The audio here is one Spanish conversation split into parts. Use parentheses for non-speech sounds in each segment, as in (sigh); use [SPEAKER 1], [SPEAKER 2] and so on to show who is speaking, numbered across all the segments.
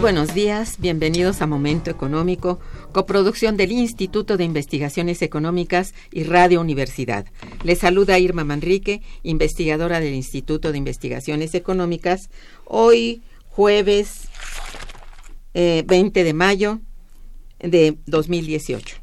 [SPEAKER 1] Buenos días, bienvenidos a Momento Económico, coproducción del Instituto de Investigaciones Económicas y Radio Universidad. Les saluda Irma Manrique, investigadora del Instituto de Investigaciones Económicas, hoy jueves 20 eh, de mayo de 2018.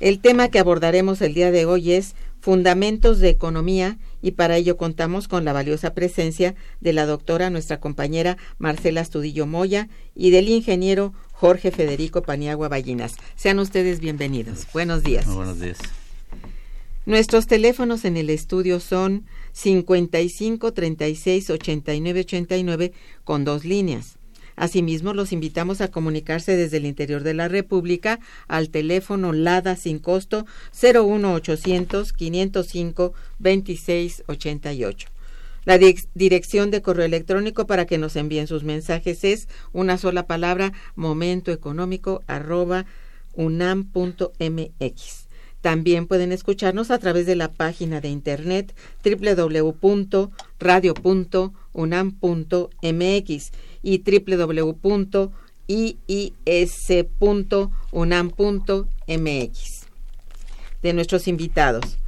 [SPEAKER 1] El tema que abordaremos el día de hoy es Fundamentos de Economía y para ello contamos con la valiosa presencia de la doctora, nuestra compañera Marcela Astudillo Moya y del ingeniero Jorge Federico Paniagua Ballinas. Sean ustedes bienvenidos. Buenos días.
[SPEAKER 2] buenos días.
[SPEAKER 1] Nuestros teléfonos en el estudio son 55 36 89 89 con dos líneas Asimismo, los invitamos a comunicarse desde el interior de la República al teléfono LADA sin costo 01800 505 2688. La dirección de correo electrónico para que nos envíen sus mensajes es una sola palabra momentoeconómico arroba unam.mx. También pueden escucharnos a través de la página de internet www.radio.unam.mx y www.iis.unam.mx. De nuestros invitados.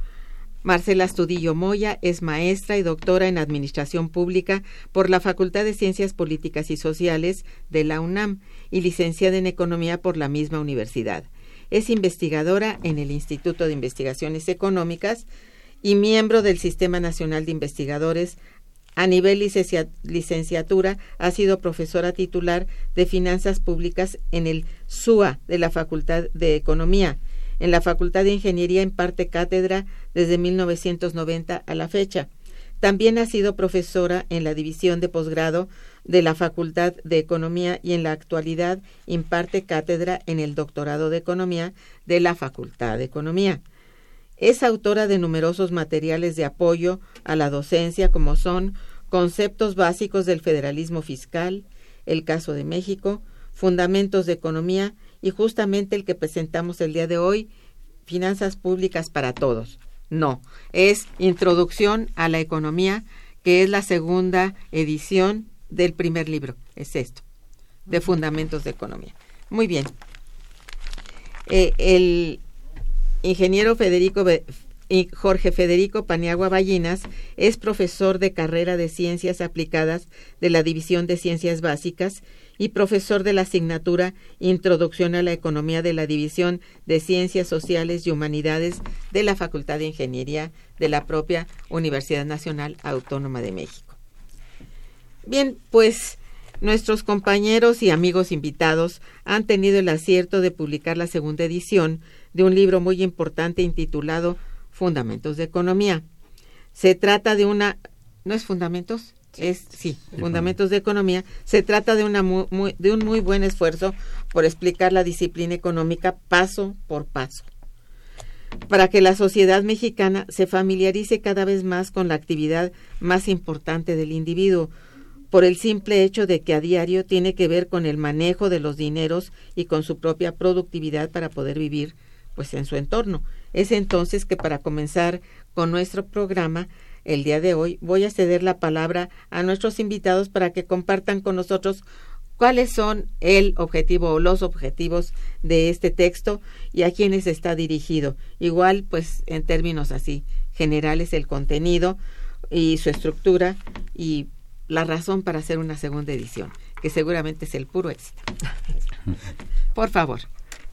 [SPEAKER 1] Marcela Astudillo Moya es maestra y doctora en Administración Pública por la Facultad de Ciencias Políticas y Sociales de la UNAM y licenciada en Economía por la misma universidad. Es investigadora en el Instituto de Investigaciones Económicas y miembro del Sistema Nacional de Investigadores a nivel licenciatura ha sido profesora titular de Finanzas Públicas en el SUA de la Facultad de Economía. En la Facultad de Ingeniería imparte cátedra desde 1990 a la fecha. También ha sido profesora en la División de Posgrado de la Facultad de Economía y en la actualidad imparte cátedra en el Doctorado de Economía de la Facultad de Economía. Es autora de numerosos materiales de apoyo a la docencia como son Conceptos básicos del federalismo fiscal, el caso de México, Fundamentos de Economía y justamente el que presentamos el día de hoy, Finanzas Públicas para Todos. No, es Introducción a la Economía, que es la segunda edición del primer libro, es esto, de Fundamentos de Economía. Muy bien. Eh, el ingeniero Federico Jorge Federico Paniagua Ballinas es profesor de carrera de Ciencias Aplicadas de la División de Ciencias Básicas y profesor de la asignatura Introducción a la Economía de la División de Ciencias Sociales y Humanidades de la Facultad de Ingeniería de la propia Universidad Nacional Autónoma de México. Bien, pues Nuestros compañeros y amigos invitados han tenido el acierto de publicar la segunda edición de un libro muy importante intitulado Fundamentos de Economía. Se trata de una... ¿No es Fundamentos? Es, sí, Fundamentos de Economía. Se trata de, una de un muy buen esfuerzo por explicar la disciplina económica paso por paso para que la sociedad mexicana se familiarice cada vez más con la actividad más importante del individuo, por el simple hecho de que a diario tiene que ver con el manejo de los dineros y con su propia productividad para poder vivir pues en su entorno. Es entonces que para comenzar con nuestro programa el día de hoy voy a ceder la palabra a nuestros invitados para que compartan con nosotros cuáles son el objetivo o los objetivos de este texto y a quiénes está dirigido. Igual, pues en términos así generales, el contenido y su estructura y la razón para hacer una segunda edición, que seguramente es el puro éxito. (laughs) Por favor.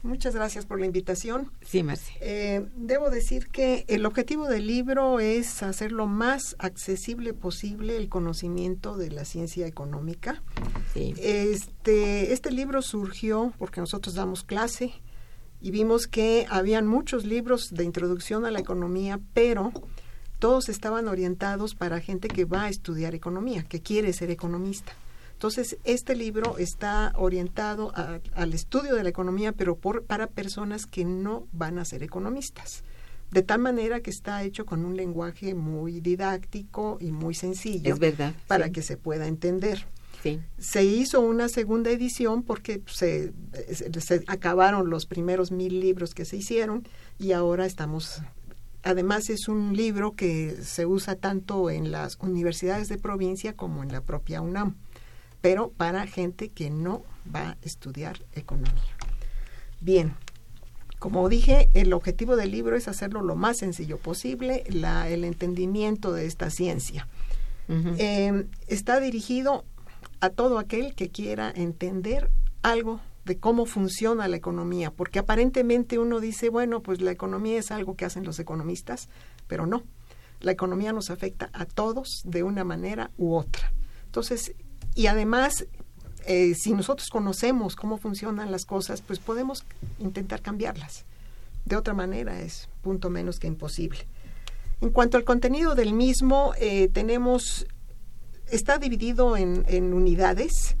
[SPEAKER 2] Muchas gracias por la invitación.
[SPEAKER 1] Sí, Marci.
[SPEAKER 2] Eh, debo decir que el objetivo del libro es hacer lo más accesible posible el conocimiento de la ciencia económica. Sí. Este, este libro surgió porque nosotros damos clase y vimos que habían muchos libros de introducción a la economía, pero todos estaban orientados para gente que va a estudiar economía, que quiere ser economista. Entonces, este libro está orientado al estudio de la economía, pero por, para personas que no van a ser economistas. De tal manera que está hecho con un lenguaje muy didáctico y muy sencillo.
[SPEAKER 1] Es verdad.
[SPEAKER 2] Para que se pueda entender. Sí. Se hizo una segunda edición porque se, se, acabaron los primeros mil libros que se hicieron y ahora estamos además es un libro que se usa tanto en las universidades de provincia como en la propia UNAM pero para gente que no va a estudiar economía. Bien, como dije, el objetivo del libro es hacerlo lo más sencillo posible, la, el entendimiento de esta ciencia. Eh, está dirigido a todo aquel que quiera entender algo de cómo funciona la economía, porque aparentemente uno dice, bueno, pues la economía es algo que hacen los economistas, pero no. La economía nos afecta a todos de una manera u otra. Entonces, y además, eh, si nosotros conocemos cómo funcionan las cosas, pues podemos intentar cambiarlas. De otra manera es punto menos que imposible. En cuanto al contenido del mismo, eh, tenemos, está dividido en, en unidades.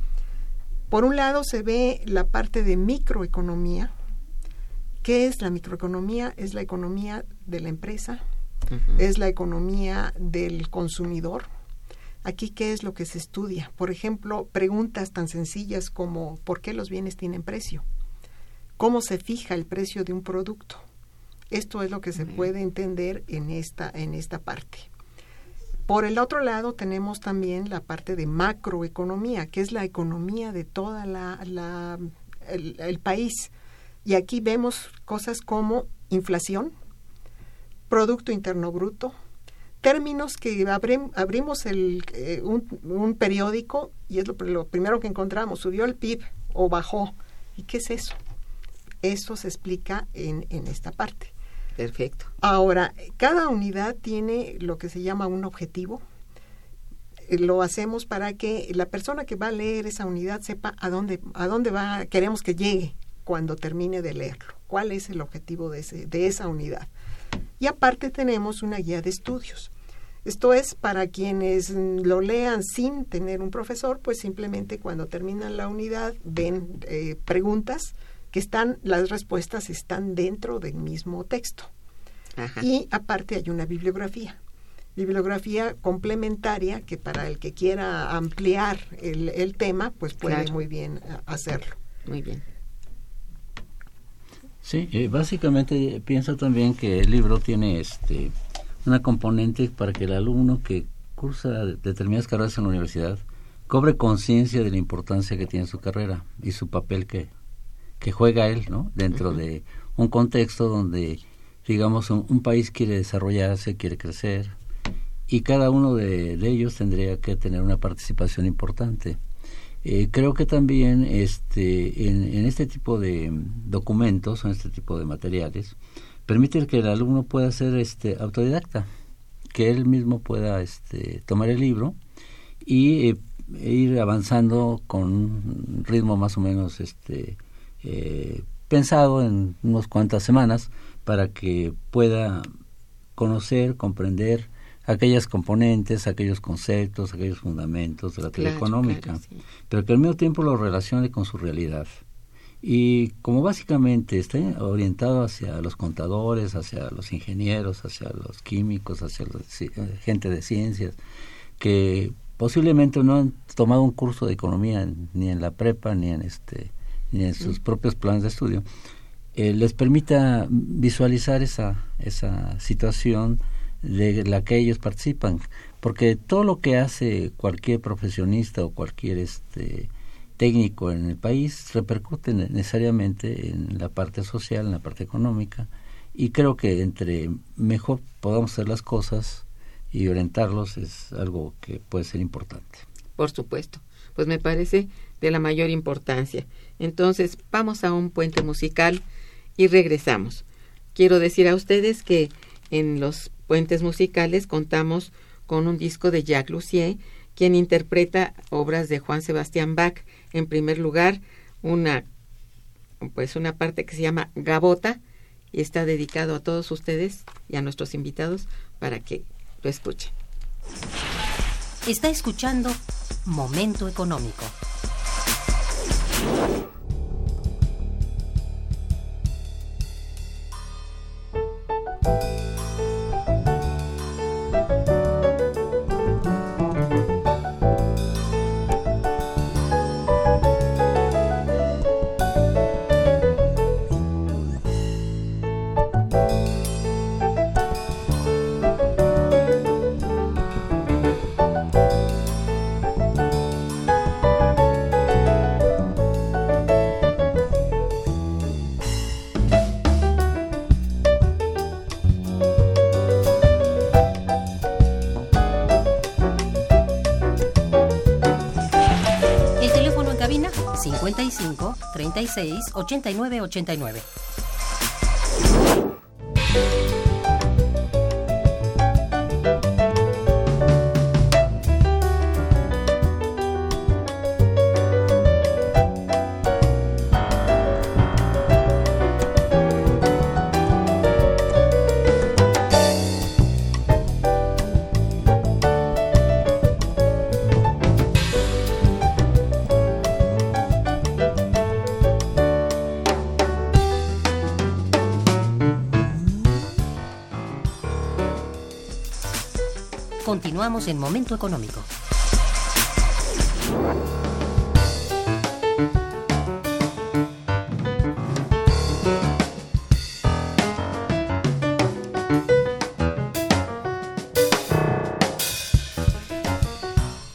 [SPEAKER 2] Por un lado se ve la parte de microeconomía. ¿Qué es la microeconomía? Es la economía de la empresa, es la economía del consumidor, Aquí, ¿qué es lo que se estudia? Por ejemplo, preguntas tan sencillas como ¿por qué los bienes tienen precio? ¿Cómo se fija el precio de un producto? Esto es lo que se puede entender en esta, en esta parte. Por el otro lado, tenemos también la parte de macroeconomía, que es la economía de toda la, la el país. Y aquí vemos cosas como inflación, Producto Interno Bruto, términos que abrimos el, eh, un, periódico y es lo, primero que encontramos, subió el PIB o bajó. ¿Y qué es eso? Eso se explica en, en esta parte.
[SPEAKER 1] Perfecto.
[SPEAKER 2] Ahora, cada unidad tiene lo que se llama un objetivo. Eh, lo hacemos para que la persona que va a leer esa unidad sepa a dónde, a dónde va, queremos que llegue cuando termine de leerlo. ¿Cuál es el objetivo de, ese, de esa unidad? Y aparte tenemos una guía de estudios. Esto es para quienes lo lean sin tener un profesor, pues simplemente cuando terminan la unidad ven eh, preguntas que están, las respuestas están dentro del mismo texto. Y aparte hay una bibliografía, bibliografía complementaria que para el que quiera ampliar el, tema, pues puede muy bien eh, hacerlo.
[SPEAKER 1] Muy bien.
[SPEAKER 3] Sí, eh, básicamente pienso también que el libro tiene este una componente para que el alumno que cursa determinadas carreras en la universidad cobre conciencia de la importancia que tiene su carrera y su papel que, que juega él, ¿no? Dentro de un contexto donde, digamos, un, país quiere desarrollarse, quiere crecer, y cada uno de, ellos tendría que tener una participación importante. Eh, creo que también este, en, en, este tipo de documentos, en este tipo de materiales, permite que el alumno pueda ser este autodidacta, que él mismo pueda este, tomar el libro y eh, ir avanzando con un ritmo más o menos este eh, pensado en unas cuantas semanas para que pueda conocer, comprender aquellas componentes, aquellos conceptos, aquellos fundamentos de la teoría económica, pero que al mismo tiempo lo relacione con su realidad. Y como básicamente está orientado hacia los contadores, hacia los ingenieros, hacia los químicos, hacia la eh, gente de ciencias, que posiblemente no han tomado un curso de economía ni en la prepa ni en este ni en sus propios planes de estudio, eh, les permita visualizar esa, esa situación de la que ellos participan. Porque todo lo que hace cualquier profesionista o cualquier este, técnico en el país repercute necesariamente en la parte social, en la parte económica. Y creo que entre mejor podamos hacer las cosas y orientarlos es algo que puede ser importante.
[SPEAKER 1] Por supuesto. Pues me parece de la mayor importancia. Entonces, vamos a un puente musical y regresamos. Quiero decir a ustedes que en los puentes musicales contamos con un disco de Jacques Lussier, quien interpreta obras de Juan Sebastián Bach. En primer lugar, una pues una parte que se llama Gabota y está dedicado a todos ustedes y a nuestros invitados para que lo escuchen.
[SPEAKER 4] Está escuchando Momento Económico. 36 Continuamos en Momento Económico.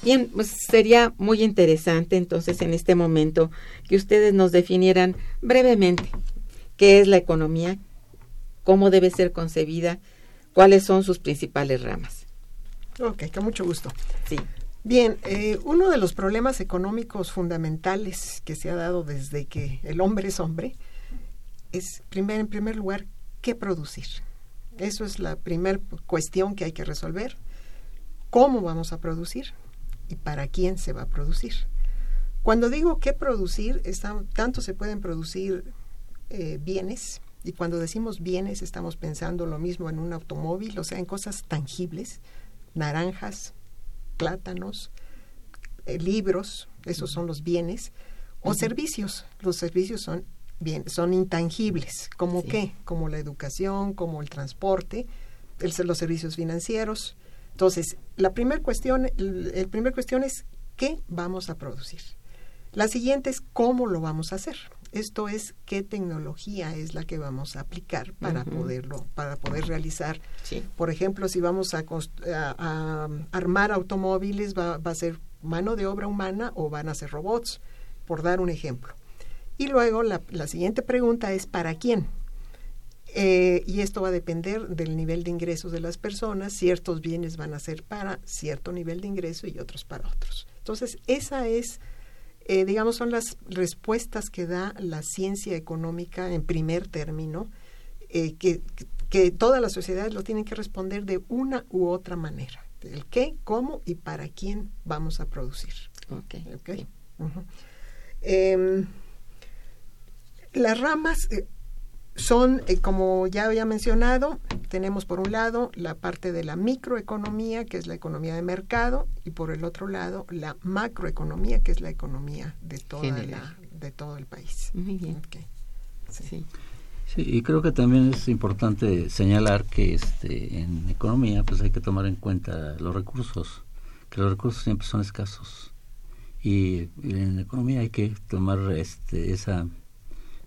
[SPEAKER 1] Bien, pues sería muy interesante entonces en este momento que ustedes nos definieran brevemente qué es la economía, cómo debe ser concebida, cuáles son sus principales ramas.
[SPEAKER 2] Ok, con mucho gusto.
[SPEAKER 1] Sí.
[SPEAKER 2] Bien, eh, uno de los problemas económicos fundamentales que se ha dado desde que el hombre es hombre es, primer, en primer lugar, qué producir. Eso es la primera cuestión que hay que resolver. ¿Cómo vamos a producir? ¿Y para quién se va a producir? Cuando digo qué producir, está, tanto se pueden producir eh, bienes, y cuando decimos bienes estamos pensando lo mismo en un automóvil, o sea, en cosas tangibles, naranjas, plátanos, eh, libros, esos son los bienes, o servicios. Los servicios son bien, son intangibles, como qué, como la educación, como el transporte, el, los servicios financieros. Entonces, la primera cuestión, el, el primer cuestión es qué vamos a producir. La siguiente es cómo lo vamos a hacer. Esto es qué tecnología es la que vamos a aplicar para poderlo, para poder realizar. Por ejemplo, si vamos a, a, a armar automóviles, va, va, a ser mano de obra humana o van a ser robots, por dar un ejemplo. Y luego la, la siguiente pregunta es ¿para quién? Eh, y esto va a depender del nivel de ingresos de las personas. Ciertos bienes van a ser para cierto nivel de ingreso y otros para otros. Entonces, esa es eh, digamos, son las respuestas que da la ciencia económica en primer término, eh, que, que todas las sociedades lo tienen que responder de una u otra manera. El qué, cómo y para quién vamos a producir. Okay. Em, las ramas eh, son, eh, como ya había mencionado, tenemos por un lado la parte de la microeconomía, que es la economía de mercado, y por el otro lado la macroeconomía, que es la economía de, toda la, de todo el país.
[SPEAKER 1] Muy bien.
[SPEAKER 3] Sí. sí. y creo que también es importante señalar que este, en economía pues hay que tomar en cuenta los recursos, que los recursos siempre son escasos. Y en economía hay que tomar este, esa,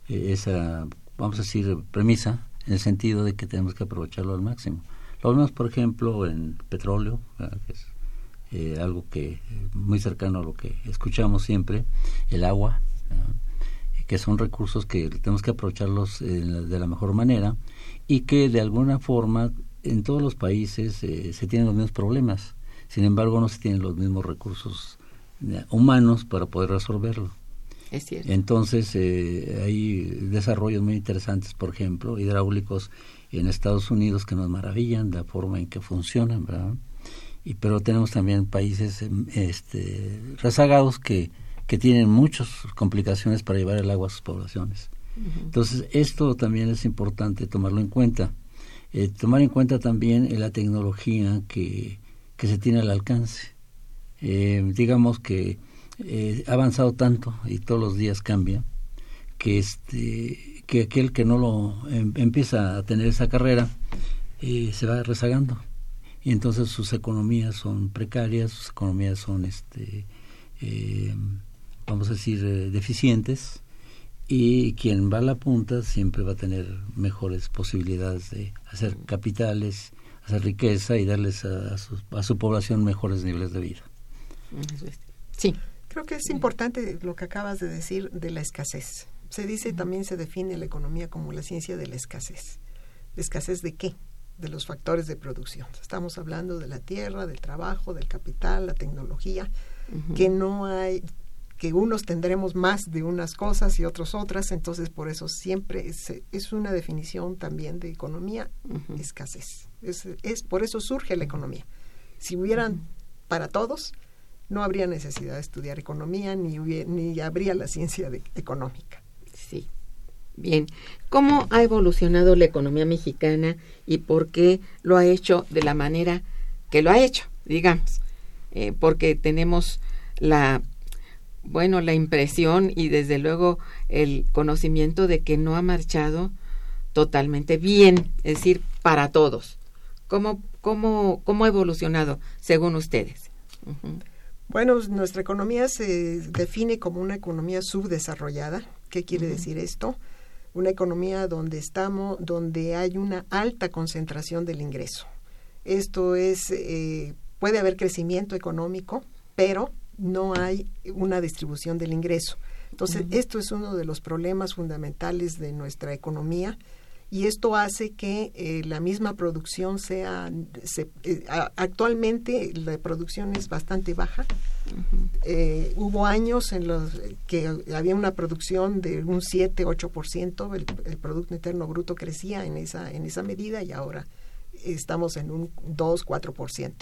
[SPEAKER 3] esa vamos a decir, premisa en el sentido de que tenemos que aprovecharlo al máximo. Lo vemos, por ejemplo, en petróleo, que es eh, algo que muy cercano a lo que escuchamos siempre, el agua, que son recursos que tenemos que aprovecharlos eh, de la mejor manera y que de alguna forma en todos los países eh, se tienen los mismos problemas. Sin embargo, no se tienen los mismos recursos humanos para poder resolverlo. Entonces, eh, hay desarrollos muy interesantes, por ejemplo, hidráulicos en Estados Unidos que nos maravillan la forma en que funcionan, ¿verdad? Y, pero tenemos también países em, este, rezagados que, que tienen muchas complicaciones para llevar el agua a sus poblaciones. Entonces, esto también es importante tomarlo en cuenta. Eh, tomar en cuenta también la tecnología que, que se tiene al alcance. Eh, digamos que eh, ha avanzado tanto y todos los días cambia que este que aquel que no lo em, empieza a tener esa carrera eh, se va rezagando. Y entonces sus economías son precarias sus economías son este eh, vamos a decir deficientes y quien va a la punta siempre va a tener mejores posibilidades de hacer capitales hacer riqueza y darles a, su, a su población mejores niveles de vida.
[SPEAKER 1] Sí
[SPEAKER 2] Creo que es importante lo que acabas de decir de la escasez. Se dice también se define la economía como la ciencia de la escasez. ¿La escasez de qué? De los factores de producción. Estamos hablando de la tierra, del trabajo, del capital, la tecnología, que no hay, que unos tendremos más de unas cosas y otros otras, entonces por eso siempre es, es una definición también de economía, escasez. Es, es, por eso surge la economía. Si hubieran para todos, no habría necesidad de estudiar economía ni, ni habría la ciencia económica.
[SPEAKER 1] Sí. Bien, ¿cómo ha evolucionado la economía mexicana y por qué lo ha hecho de la manera que lo ha hecho, digamos? Eh, porque tenemos la, bueno, la impresión y desde luego el conocimiento de que no ha marchado totalmente bien, es decir, para todos. ¿Cómo, cómo, cómo ha evolucionado según ustedes?
[SPEAKER 2] Bueno, nuestra economía se define como una economía subdesarrollada. ¿Qué quiere decir esto? Una economía donde estamos, donde hay una alta concentración del ingreso. Esto es, eh, puede haber crecimiento económico, pero no hay una distribución del ingreso. Entonces, esto es uno de los problemas fundamentales de nuestra economía y esto hace que eh, la misma producción sea eh, actualmente la producción es bastante baja. Eh, hubo años en los que había una producción de un 7 8% el, el producto interno bruto crecía en esa en esa medida y ahora estamos en un 2 4%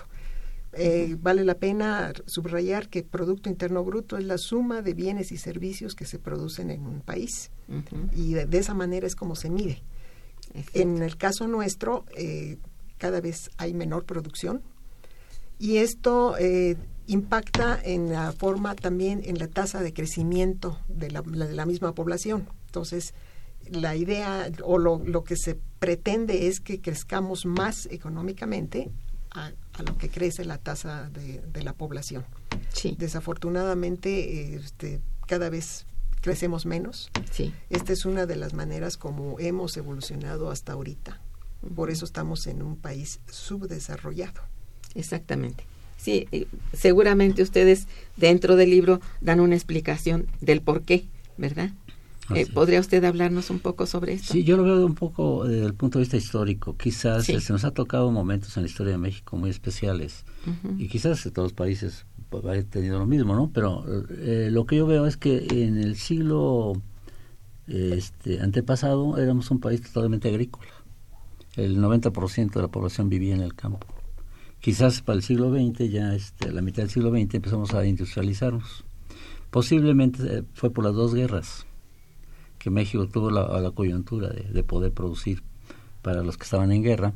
[SPEAKER 2] eh, vale la pena subrayar que Producto Interno Bruto es la suma de bienes y servicios que se producen en un país. Y de, esa manera es como se mide. En el caso nuestro, eh, cada vez hay menor producción y esto eh, impacta en la forma también en la tasa de crecimiento de la, de la misma población. Entonces, la idea o lo, lo, que se pretende es que crezcamos más económicamente a, lo que crece la tasa de, de la población.
[SPEAKER 1] Sí.
[SPEAKER 2] Desafortunadamente, este, cada vez crecemos menos.
[SPEAKER 1] Sí.
[SPEAKER 2] Esta es una de las maneras como hemos evolucionado hasta ahorita. Por eso estamos en un país subdesarrollado.
[SPEAKER 1] Exactamente. Sí, seguramente ustedes dentro del libro dan una explicación del por qué, ¿verdad? Eh, ¿Podría usted hablarnos un poco sobre esto?
[SPEAKER 3] Sí, yo lo veo un poco desde el punto de vista histórico. Quizás se nos ha tocado momentos en la historia de México muy especiales y quizás en todos los países haber tenido lo mismo, ¿no? Pero eh, lo que yo veo es que en el siglo este, antepasado éramos un país totalmente agrícola. El 90% de la población vivía en el campo. quizás para el siglo XX, ya este, la mitad del siglo XX empezamos a industrializarnos. Posiblemente eh, fue por las dos guerras que México tuvo la, coyuntura de, poder producir para los que estaban en guerra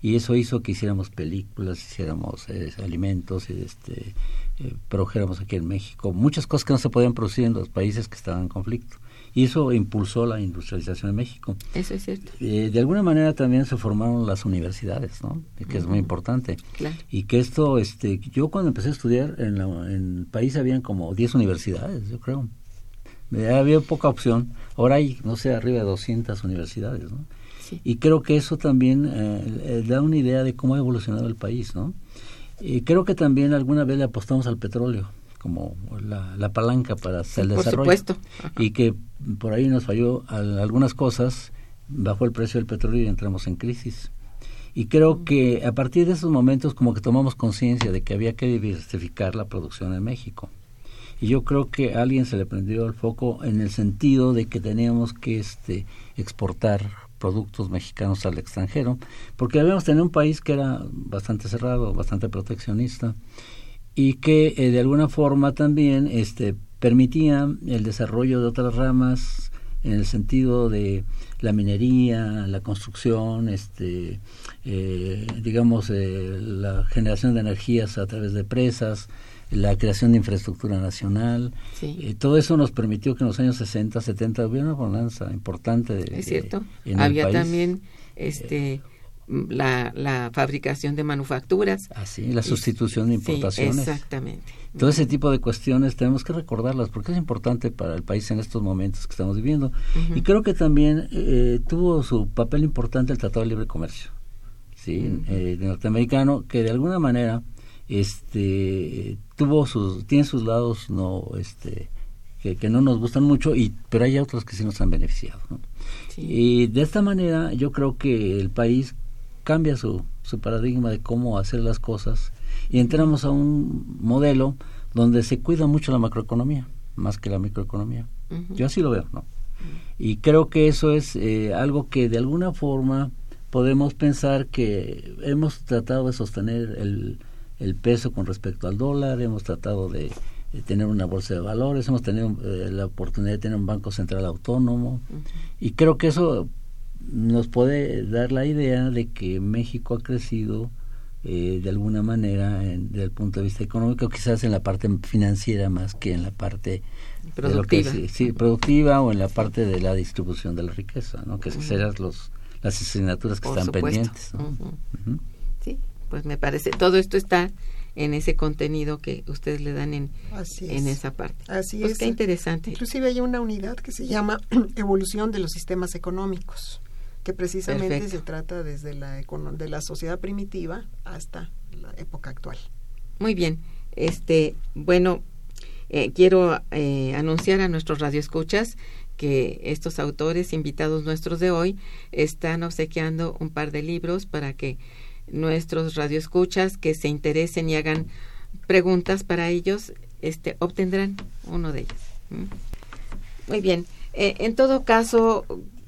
[SPEAKER 3] y eso hizo que hiciéramos películas, hiciéramos eh, alimentos, este, eh, produjéramos aquí en México muchas cosas que no se podían producir en los países que estaban en conflicto y eso impulsó la industrialización en México.
[SPEAKER 1] Eso es cierto.
[SPEAKER 3] Eh, de alguna manera también se formaron las universidades, ¿no? Que es muy importante. Y que esto, este, yo cuando empecé a estudiar en, en el país habían como 10 universidades, yo creo. Eh, había poca opción. Ahora hay, no sé, arriba de 200 universidades, ¿no? Y creo que eso también eh, da una idea de cómo ha evolucionado el país, ¿no? Y creo que también alguna vez le apostamos al petróleo como la, palanca para el desarrollo.
[SPEAKER 1] Por supuesto.
[SPEAKER 3] Y que por ahí nos falló algunas cosas, bajó el precio del petróleo y entramos en crisis. Y creo que a partir de esos momentos como que tomamos conciencia de que había que diversificar la producción en México. Y yo creo que a alguien se le prendió el foco en el sentido de que teníamos que este, exportar productos mexicanos al extranjero, porque habíamos tenido un país que era bastante cerrado, bastante proteccionista, y que eh, de alguna forma también este, permitía el desarrollo de otras ramas en el sentido de la minería, la construcción, este, eh, digamos, eh, la generación de energías a través de presas, la creación de infraestructura nacional. todo eso nos permitió que en los años 60, 70 hubiera una bonanza importante. De,
[SPEAKER 1] es cierto. Había también este la, la fabricación de manufacturas.
[SPEAKER 3] Así, la sustitución de importaciones.
[SPEAKER 1] exactamente.
[SPEAKER 3] Todo ese tipo de cuestiones tenemos que recordarlas porque es importante para el país en estos momentos que estamos viviendo. Y creo que también eh, tuvo su papel importante el Tratado de Libre Comercio, ¿sí? Eh, norteamericano, que de alguna manera este tuvo sus tiene sus lados no este que, que, no nos gustan mucho y pero hay otros que sí nos han beneficiado ¿no? y de esta manera yo creo que el país cambia su, su paradigma de cómo hacer las cosas y entramos a un modelo donde se cuida mucho la macroeconomía más que la microeconomía. Yo así lo veo, ¿no? Y creo que eso es eh, algo que de alguna forma podemos pensar que hemos tratado de sostener el, el peso con respecto al dólar, hemos tratado de, tener una bolsa de valores, hemos tenido eh, la oportunidad de tener un banco central autónomo y creo que eso nos puede dar la idea de que México ha crecido eh, de alguna manera desde el punto de vista económico, quizás en la parte financiera más que en la parte
[SPEAKER 1] productiva,
[SPEAKER 3] sí, productiva o en la parte de la distribución de la riqueza, ¿no? que serán los las asignaturas que están pendientes.
[SPEAKER 1] Pues me parece todo esto está en ese contenido que ustedes le dan en, en esa parte.
[SPEAKER 2] Así
[SPEAKER 1] pues
[SPEAKER 2] es.
[SPEAKER 1] Qué interesante.
[SPEAKER 2] Inclusive hay una unidad que se llama (clears throat) Evolución de los Sistemas Económicos que precisamente se trata desde la, de la sociedad primitiva hasta la época actual.
[SPEAKER 1] Muy bien. Este, bueno, eh, quiero eh, anunciar a nuestros radioescuchas que estos autores invitados nuestros de hoy están obsequiando un par de libros para que nuestros radioescuchas que se interesen y hagan preguntas para ellos este obtendrán uno de ellos. Muy bien. Eh, en todo caso,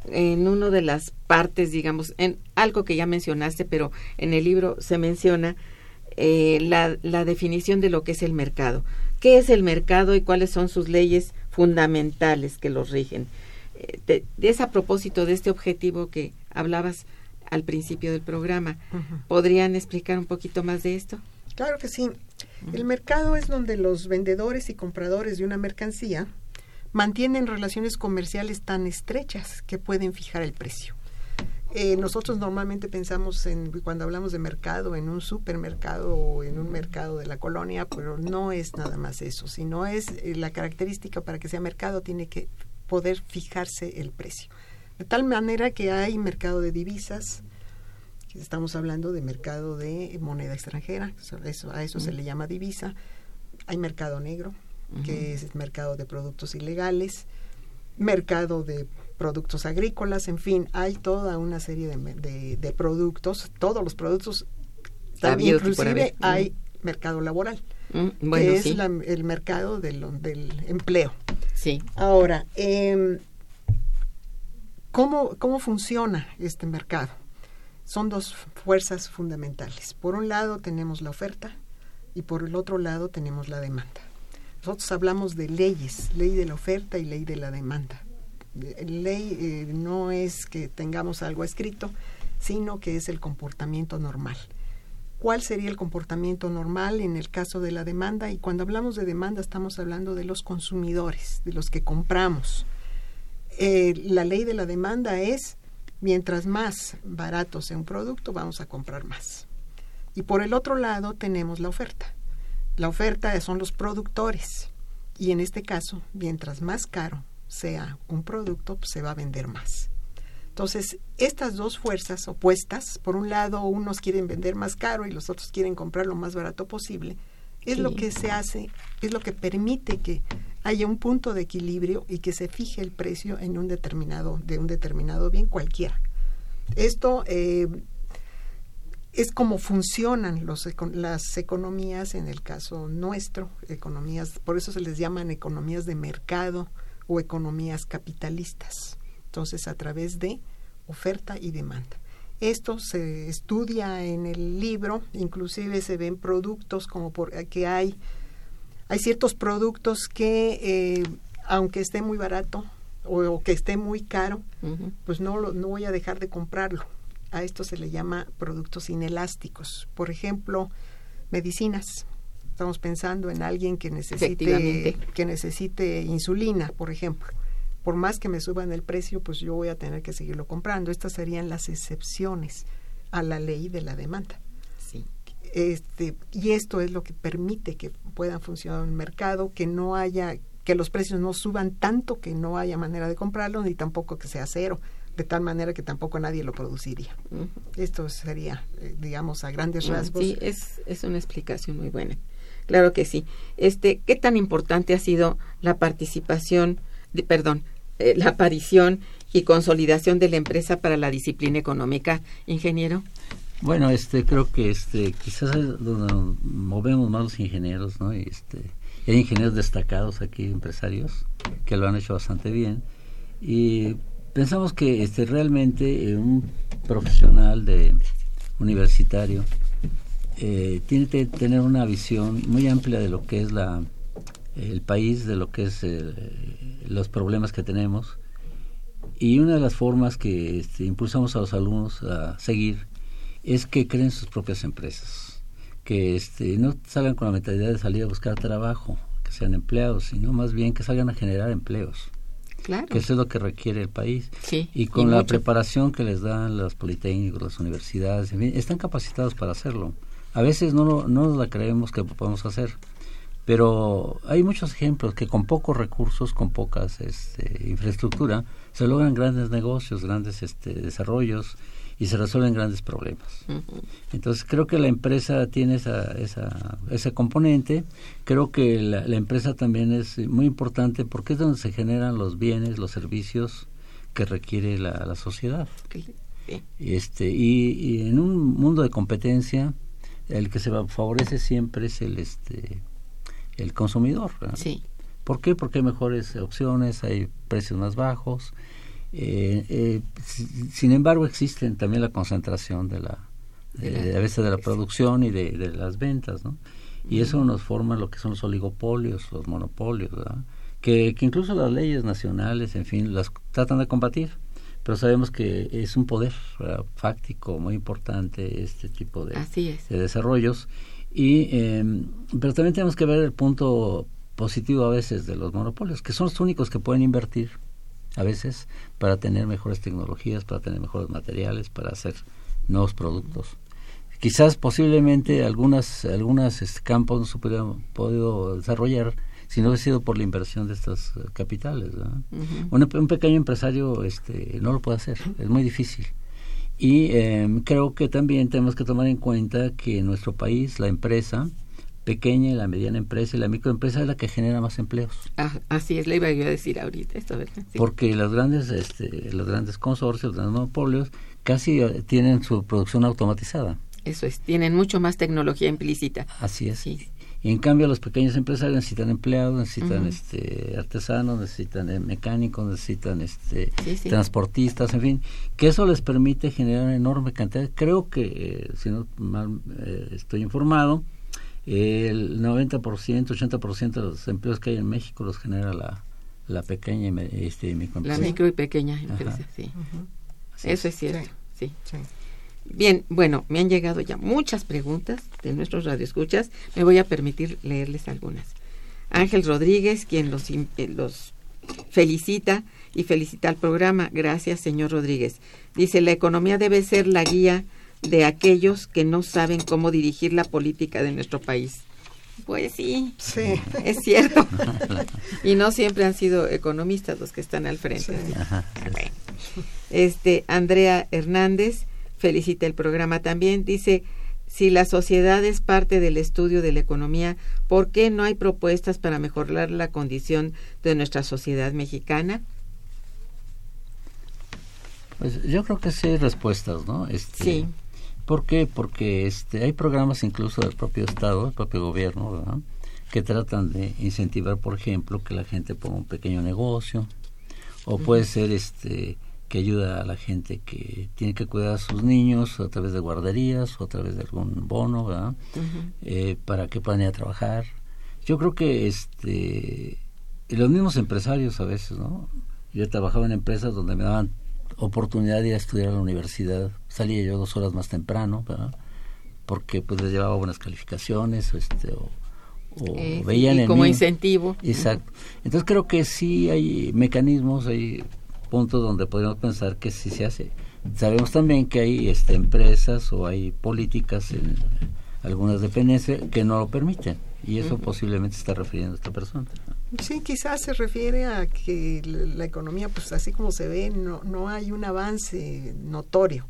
[SPEAKER 1] en una de las partes, digamos, en algo que ya mencionaste, pero en el libro se menciona eh, la, definición de lo que es el mercado. ¿Qué es el mercado y cuáles son sus leyes fundamentales que los rigen? Eh, es a propósito de este objetivo que hablabas al principio del programa. ¿Podrían explicar un poquito más de esto?
[SPEAKER 2] Claro que sí. El mercado es donde los vendedores y compradores de una mercancía mantienen relaciones comerciales tan estrechas que pueden fijar el precio. Eh, nosotros normalmente pensamos en, cuando hablamos de mercado, en un supermercado o en un mercado de la colonia, pero no es nada más eso, sino es eh, la característica para que sea mercado, tiene que poder fijarse el precio. De tal manera que hay mercado de divisas, estamos hablando de mercado de moneda extranjera, eso, a eso se le llama divisa, hay mercado negro, que es el mercado de productos ilegales, mercado de productos agrícolas, en fin, hay toda una serie de, de, productos, todos los productos, también inclusive hay mercado laboral, mm, que es el mercado del, del, empleo.
[SPEAKER 1] Sí.
[SPEAKER 2] Ahora, eh, ¿cómo, ¿cómo funciona este mercado? son dos fuerzas fundamentales. Por un lado tenemos la oferta y por el otro lado tenemos la demanda. Nosotros hablamos de leyes, ley de la oferta y ley de la demanda. Ley eh, no es que tengamos algo escrito, sino que es el comportamiento normal. ¿Cuál sería el comportamiento normal en el caso de la demanda? Y cuando hablamos de demanda estamos hablando de los consumidores, de los que compramos. Eh, la ley de la demanda es, mientras más barato sea un producto, vamos a comprar más. Y por el otro lado tenemos la oferta. La oferta son los productores y en este caso, mientras más caro sea un producto, se va a vender más. Entonces, estas dos fuerzas opuestas, por un lado unos quieren vender más caro y los otros quieren comprar lo más barato posible, es lo que se hace, es lo que permite que haya un punto de equilibrio y que se fije el precio en un determinado, de un determinado bien cualquiera. Esto eh, es como funcionan los, las economías en el caso nuestro, economías, por eso se les llaman economías de mercado o economías capitalistas. Entonces, a través de oferta y demanda. Esto se estudia en el libro, inclusive se ven productos como por, que hay, hay ciertos productos que, eh, aunque esté muy barato o, que esté muy caro, pues no, lo, no voy a dejar de comprarlo a esto se le llama productos inelásticos. Por ejemplo, medicinas. Estamos pensando en alguien que necesite, que necesite insulina, por ejemplo. Por más que me suban el precio, pues yo voy a tener que seguirlo comprando. Estas serían las excepciones a la ley de la demanda.
[SPEAKER 1] Sí.
[SPEAKER 2] Este, y esto es lo que permite que pueda funcionar un mercado, que no haya, que los precios no suban tanto que no haya manera de comprarlo, ni tampoco que sea cero de tal manera que tampoco nadie lo produciría. Esto sería, eh, digamos, a grandes rasgos.
[SPEAKER 1] Sí, es, es una explicación muy buena. Claro que sí. Este, ¿Qué tan importante ha sido la participación, perdón, eh, la aparición y consolidación de la empresa para la disciplina económica, ingeniero?
[SPEAKER 3] Bueno, este, creo que este, quizás es donde movemos más los ingenieros, ¿no? Este, hay ingenieros destacados aquí, empresarios, que lo han hecho bastante bien. Y pensamos que este realmente eh, un profesional de universitario eh, tiene que tener una visión muy amplia de lo que es la el país, de lo que es eh, los problemas que tenemos y una de las formas que este, impulsamos a los alumnos a seguir es que creen sus propias empresas, que este, no salgan con la mentalidad de salir a buscar trabajo, que sean empleados, sino más bien que salgan a generar empleos que eso es lo que requiere el país. y con la preparación que les dan los politécnicos, las universidades, están capacitados para hacerlo. A veces no, no nos la creemos que podemos hacer, pero hay muchos ejemplos que con pocos recursos, con pocas este, infraestructura, se logran grandes negocios, grandes este, desarrollos y se resuelven grandes problemas. Entonces creo que la empresa tiene esa, esa, ese componente, creo que la, empresa también es muy importante porque es donde se generan los bienes, los servicios que requiere la, la sociedad. Este, y, en un mundo de competencia, el que se favorece siempre es el, este, el consumidor.
[SPEAKER 1] Sí.
[SPEAKER 3] ¿Por qué? Porque hay mejores opciones, hay precios más bajos, eh, eh, sin embargo, existen también la concentración de la, a veces de la producción y de, las ventas, ¿no? Y eso nos forma lo que son los oligopolios, los monopolios, Que, que incluso las leyes nacionales, en fin, las tratan de combatir pero sabemos que es un poder fáctico muy importante este tipo de, de desarrollos y em, pero también tenemos que ver el punto positivo a veces de los monopolios que son los únicos que pueden invertir a veces para tener mejores tecnologías, para tener mejores materiales, para hacer nuevos productos. Quizás posiblemente algunas algunas este, campos no se hubieran podido desarrollar si no hubiese sido por la inversión de estos eh, capitales. un, un, pequeño empresario este, no lo puede hacer, es muy difícil. Y em, creo que también tenemos que tomar en cuenta que en nuestro país la empresa pequeña y la mediana empresa y la microempresa es la que genera más empleos.
[SPEAKER 1] Ah, así es, le iba yo a decir ahorita esto, ¿verdad?
[SPEAKER 3] Porque los grandes, este, los grandes consorcios, los grandes monopolios, casi eh, tienen su producción automatizada.
[SPEAKER 1] Eso es, tienen mucho más tecnología implícita.
[SPEAKER 3] Así es. Y en cambio los pequeños empresarios necesitan empleados, necesitan este artesanos, necesitan eh, mecánicos, necesitan este transportistas, en fin, que eso les permite generar una enorme cantidad. Creo que, eh, si no mal eh, estoy informado, el 90%, 80% de los empleos que hay en México los genera la, la pequeña y este,
[SPEAKER 1] La micro y pequeña empresa, sí. Eso es cierto, sí. Bien, bueno, me han llegado ya muchas preguntas de nuestros radioescuchas. Me voy a permitir leerles algunas. Ángel Rodríguez, quien los, eh, los felicita y felicita al programa. Gracias, señor Rodríguez. Dice, la economía debe ser la guía de aquellos que no saben cómo dirigir la política de nuestro país. Pues sí, sí. es cierto. (laughs) y no siempre han sido economistas los que están al frente. Este, Andrea Hernández felicita el programa también. Dice, si la sociedad es parte del estudio de la economía, ¿por qué no hay propuestas para mejorar la condición de nuestra sociedad mexicana?
[SPEAKER 3] Pues yo creo que sí hay respuestas, ¿no? Este, sí. ¿Por qué? Porque este, hay programas incluso del propio Estado, del propio gobierno, ¿verdad? que tratan de incentivar, por ejemplo, que la gente ponga un pequeño negocio, o puede ser este que ayuda a la gente que tiene que cuidar a sus niños a través de guarderías o a través de algún bono, ¿verdad? Eh, para que puedan ir a trabajar. Yo creo que este los mismos empresarios a veces, ¿no? Yo trabajaba en empresas donde me daban oportunidad de ir a estudiar a la universidad. Salía yo dos horas más temprano, ¿verdad? Porque pues les llevaba buenas calificaciones, este, o,
[SPEAKER 1] eh, veían y como incentivo.
[SPEAKER 3] Exacto. Entonces creo que sí hay mecanismos, hay puntos donde podemos pensar que sí se hace. Sabemos también que hay este, empresas o hay políticas en algunas dependencias que no lo permiten y eso posiblemente está refiriendo a esta persona.
[SPEAKER 2] Sí, quizás se refiere a que la economía, pues así como se ve, no, no hay un avance notorio.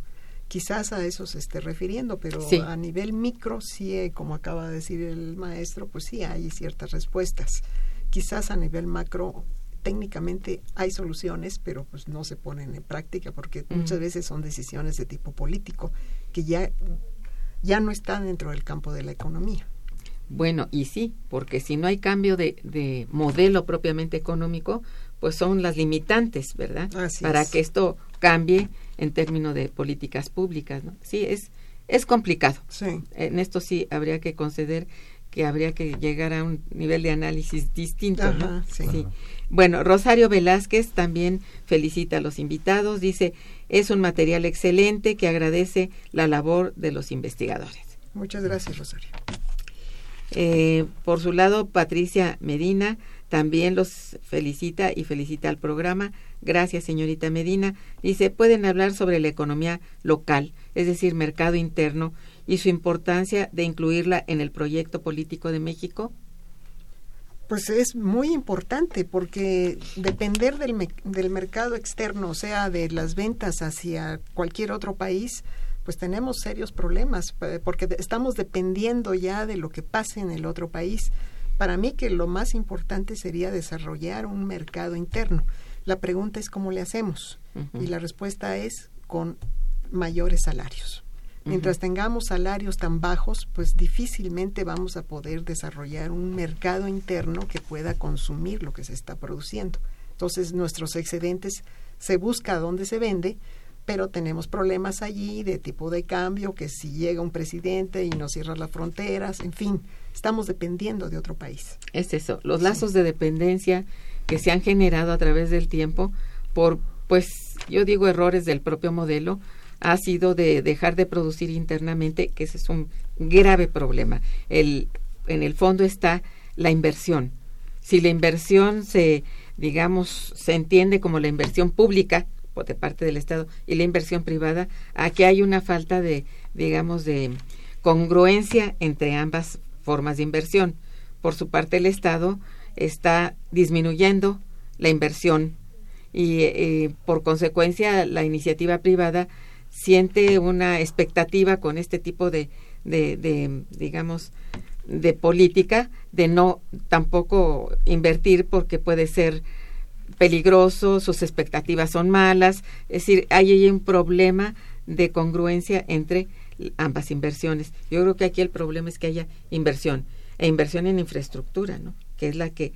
[SPEAKER 2] Quizás a eso se esté refiriendo, pero a nivel micro, sí, como acaba de decir el maestro, pues sí hay ciertas respuestas. Quizás a nivel macro técnicamente hay soluciones, pero pues no se ponen en práctica porque muchas veces son decisiones de tipo político que ya, ya no están dentro del campo de la economía.
[SPEAKER 1] Bueno, y sí, porque si no hay cambio de, de modelo propiamente económico, pues son las limitantes, ¿verdad? Para que esto cambie en términos de políticas públicas, ¿no? Sí, es, es complicado. Sí. En esto sí habría que conceder que habría que llegar a un nivel de análisis distinto. ¿no? sí. Bueno, Rosario Velázquez también felicita a los invitados, dice, es un material excelente que agradece la labor de los investigadores.
[SPEAKER 2] Muchas gracias, Rosario.
[SPEAKER 1] Eh, por su lado, Patricia Medina también los felicita y felicita al programa. Gracias, señorita Medina. Dice, pueden hablar sobre la economía local, es decir, mercado interno, y su importancia de incluirla en el proyecto político de México
[SPEAKER 2] pues es muy importante porque depender del, del mercado externo, o sea, de las ventas hacia cualquier otro país, pues tenemos serios problemas porque estamos dependiendo ya de lo que pase en el otro país. Para mí que lo más importante sería desarrollar un mercado interno. La pregunta es cómo le hacemos y la respuesta es con mayores salarios. Mientras tengamos salarios tan bajos, pues difícilmente vamos a poder desarrollar un mercado interno que pueda consumir lo que se está produciendo. Entonces, nuestros excedentes se busca dónde se vende, pero tenemos problemas allí de tipo de cambio, que si llega un presidente y nos cierra las fronteras, en fin, estamos dependiendo de otro país.
[SPEAKER 1] Es eso, los lazos de dependencia que se han generado a través del tiempo por, pues, yo digo errores del propio modelo, ha sido de dejar de producir internamente, que ese es un grave problema. El, en el fondo está la inversión. Si la inversión se, digamos, se entiende como la inversión pública de parte del Estado y la inversión privada, aquí hay una falta de, digamos, de congruencia entre ambas formas de inversión. Por su parte, el Estado está disminuyendo la inversión y eh, por consecuencia la iniciativa privada siente una expectativa con este tipo de, de, digamos, de política, de no tampoco invertir porque puede ser peligroso, sus expectativas son malas, es decir, hay ahí un problema de congruencia entre ambas inversiones. Yo creo que aquí el problema es que haya inversión. e inversión en infraestructura, ¿no? Que es la que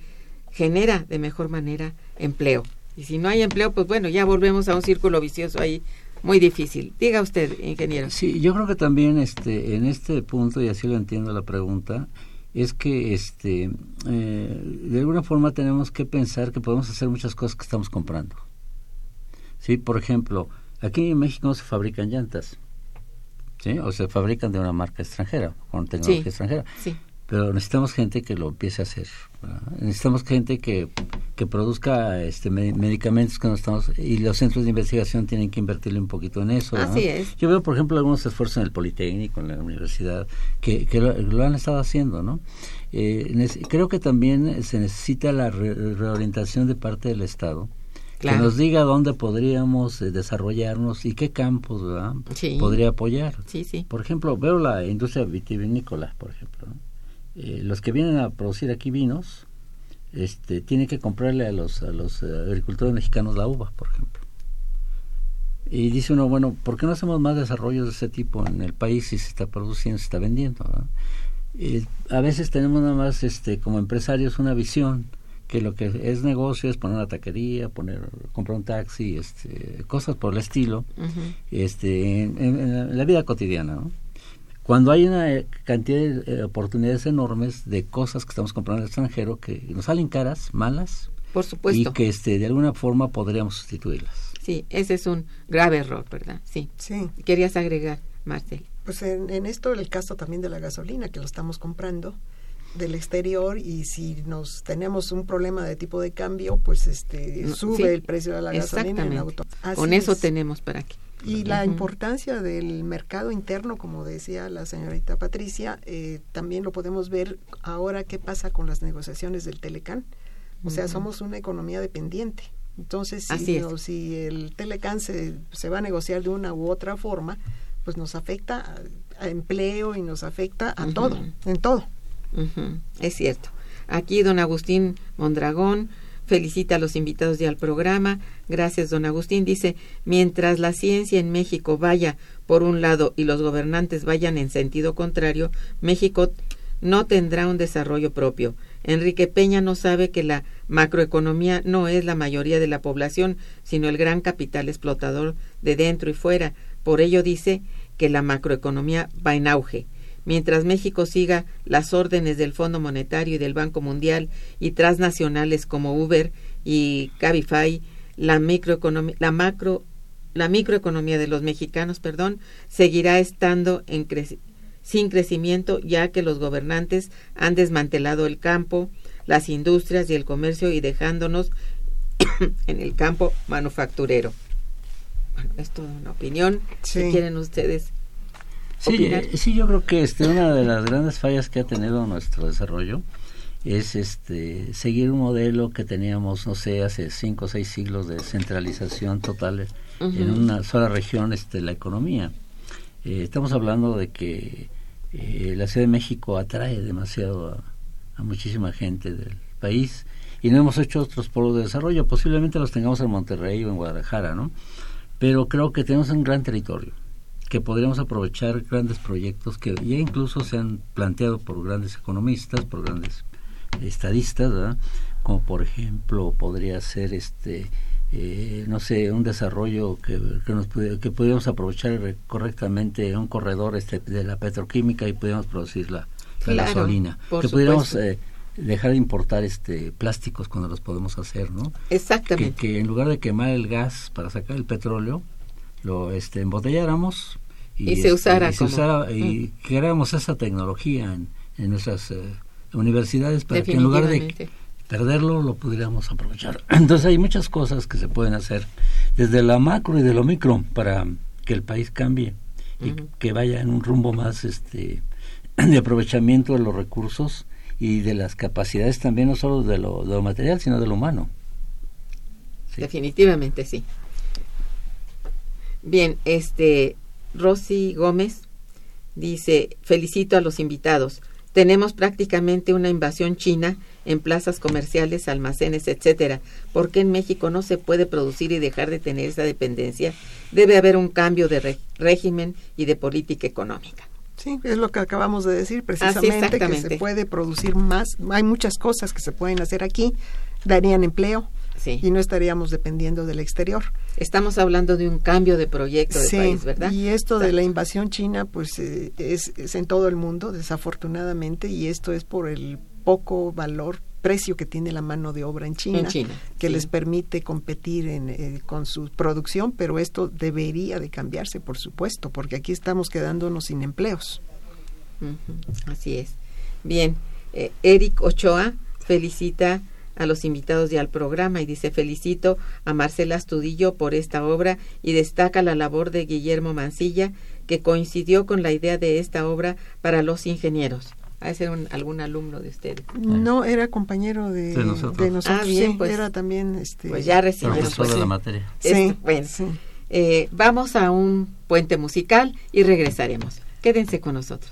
[SPEAKER 1] genera de mejor manera empleo. Y si no hay empleo, pues bueno, ya volvemos a un círculo vicioso ahí muy difícil. Diga usted, ingeniero.
[SPEAKER 3] Sí, yo creo que también este, en este punto, y así lo entiendo la pregunta, es que este, eh, de alguna forma tenemos que pensar que podemos hacer muchas cosas que estamos comprando. Sí, por ejemplo, aquí en México no se fabrican llantas, ¿sí? O se fabrican de una marca extranjera, con tecnología extranjera. Sí pero necesitamos gente que lo empiece a hacer. Necesitamos gente que, que produzca este, medicamentos que no estamos y los centros de investigación tienen que invertirle un poquito en eso.
[SPEAKER 1] Así es.
[SPEAKER 3] Yo veo, por ejemplo, algunos esfuerzos en el Politécnico, en la universidad, que, que lo, han estado haciendo, ¿no? Eh, creo que también se necesita la reorientación de parte del Estado. Que nos diga dónde podríamos eh, desarrollarnos y qué campos podría apoyar.
[SPEAKER 1] Sí, sí.
[SPEAKER 3] Por ejemplo, veo la industria vitivinícola, por ejemplo. ¿no? Eh, los que vienen a producir aquí vinos este, tienen que comprarle a los, a los eh, agricultores mexicanos la uva, por ejemplo. Y dice uno, bueno, ¿por qué no hacemos más desarrollos de ese tipo en el país si se está produciendo, se está vendiendo? A veces tenemos nada más este, como empresarios una visión que lo que es negocio es poner una taquería, poner, comprar un taxi, este, cosas por el estilo, este, en, en, la vida cotidiana. ¿no? Cuando hay una eh, cantidad de eh, oportunidades enormes de cosas que estamos comprando en el extranjero que nos salen caras, malas,
[SPEAKER 1] por supuesto.
[SPEAKER 3] y que este de alguna forma podríamos sustituirlas.
[SPEAKER 1] Sí, ese es un grave error, ¿verdad? Sí.
[SPEAKER 2] Sí.
[SPEAKER 1] Querías agregar, Marcel.
[SPEAKER 2] Pues en, en esto el caso también de la gasolina que lo estamos comprando del exterior y si nos tenemos un problema de tipo de cambio, pues este sube el precio de la gasolina en el auto.
[SPEAKER 1] Con eso tenemos para aquí.
[SPEAKER 2] Y la importancia del mercado interno, como decía la señorita Patricia, eh, también lo podemos ver ahora qué pasa con las negociaciones del Telecán. O sea, somos una economía dependiente. Entonces, si, si el Telecán se, se, va a negociar de una u otra forma, pues nos afecta a, empleo y nos afecta a todo, en todo.
[SPEAKER 1] Es cierto. Aquí don Agustín Mondragón felicita a los invitados y al programa. Gracias, don Agustín. Dice, mientras la ciencia en México vaya por un lado y los gobernantes vayan en sentido contrario, México no tendrá un desarrollo propio. Enrique Peña no sabe que la macroeconomía no es la mayoría de la población, sino el gran capital explotador de dentro y fuera. Por ello dice que la macroeconomía va en auge mientras México siga las órdenes del Fondo Monetario y del Banco Mundial y transnacionales como Uber y Cabify, la microeconomía, la macro, la microeconomía de los mexicanos, perdón, seguirá estando en sin crecimiento ya que los gobernantes han desmantelado el campo, las industrias y el comercio y dejándonos (coughs) en el campo manufacturero. Bueno, es toda una opinión. ¿Qué quieren ustedes
[SPEAKER 3] Sí, eh, sí, yo creo que este, una de las grandes fallas que ha tenido nuestro desarrollo es este seguir un modelo que teníamos, no sé, hace cinco o seis siglos de centralización total en una sola región este, la economía. Eh, estamos hablando de que eh, la Ciudad de México atrae demasiado a, a, muchísima gente del país y no hemos hecho otros polos de desarrollo. Posiblemente los tengamos en Monterrey o en Guadalajara, ¿no? Pero creo que tenemos un gran territorio que podríamos aprovechar grandes proyectos que ya incluso se han planteado por grandes economistas, por grandes estadistas, como por ejemplo podría ser este eh, no sé un desarrollo que, que nos que pudiéramos aprovechar correctamente un corredor este de la petroquímica y pudiéramos producir la, gasolina. que pudiéramos eh, dejar de importar este plásticos cuando los podemos hacer no
[SPEAKER 1] exactamente.
[SPEAKER 3] Que, que en lugar de quemar el gas para sacar el petróleo lo este, embotelláramos
[SPEAKER 1] y, se este, usara,
[SPEAKER 3] y, creáramos esa tecnología en, nuestras eh, universidades para que en lugar de perderlo lo pudiéramos aprovechar. (clears throat) Entonces hay muchas cosas que se pueden hacer desde la macro y de lo micro para que el país cambie y que vaya en un rumbo más este (clears throat) de aprovechamiento de los recursos y de las capacidades también no solo de lo, de lo material sino de lo humano.
[SPEAKER 1] Definitivamente sí. Bien, este Rosy Gómez dice, felicito a los invitados. Tenemos prácticamente una invasión china en plazas comerciales, almacenes, etcétera. ¿Por qué en México no se puede producir y dejar de tener esa dependencia? Debe haber un cambio de régimen y de política económica.
[SPEAKER 2] Sí, es lo que acabamos de decir precisamente, que se puede producir más. Hay muchas cosas que se pueden hacer aquí, darían empleo y no estaríamos dependiendo del exterior.
[SPEAKER 1] Estamos hablando de un cambio de proyecto del país, ¿verdad?
[SPEAKER 2] Y esto de la invasión china, pues eh, es, es en todo el mundo, desafortunadamente, y esto es por el poco valor precio que tiene la mano de obra en China, que les permite competir en, eh, con su producción, pero esto debería de cambiarse, por supuesto, porque aquí estamos quedándonos sin empleos.
[SPEAKER 1] Así es. Bien, eh, Eric Ochoa felicita a los invitados y al programa y dice felicito a Marcela Astudillo por esta obra y destaca la labor de Guillermo Mancilla que coincidió con la idea de esta obra para los ingenieros a ser algún alumno de ustedes.
[SPEAKER 2] No, era compañero de, nosotros. Ah, bien, pues, era también... Este,
[SPEAKER 1] pues ya recibimos.
[SPEAKER 3] Pues, de la materia.
[SPEAKER 1] sí, bueno, eh, vamos a un puente musical y regresaremos. Quédense con nosotros.